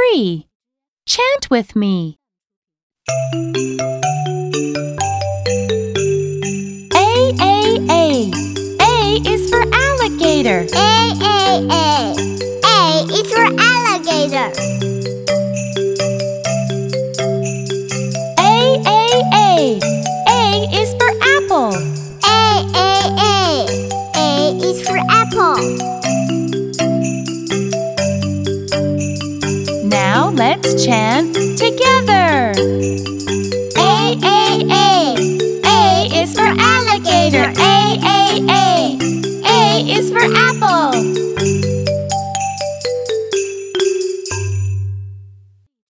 three. Chant with me. A, A, A. A is for alligator. A, A, A. A is for alligator. A, A, A. A is for apple. A, A, A. A is for apple. Let's chant together. A, A, A. A is for alligator. A, A, A. A is for apple.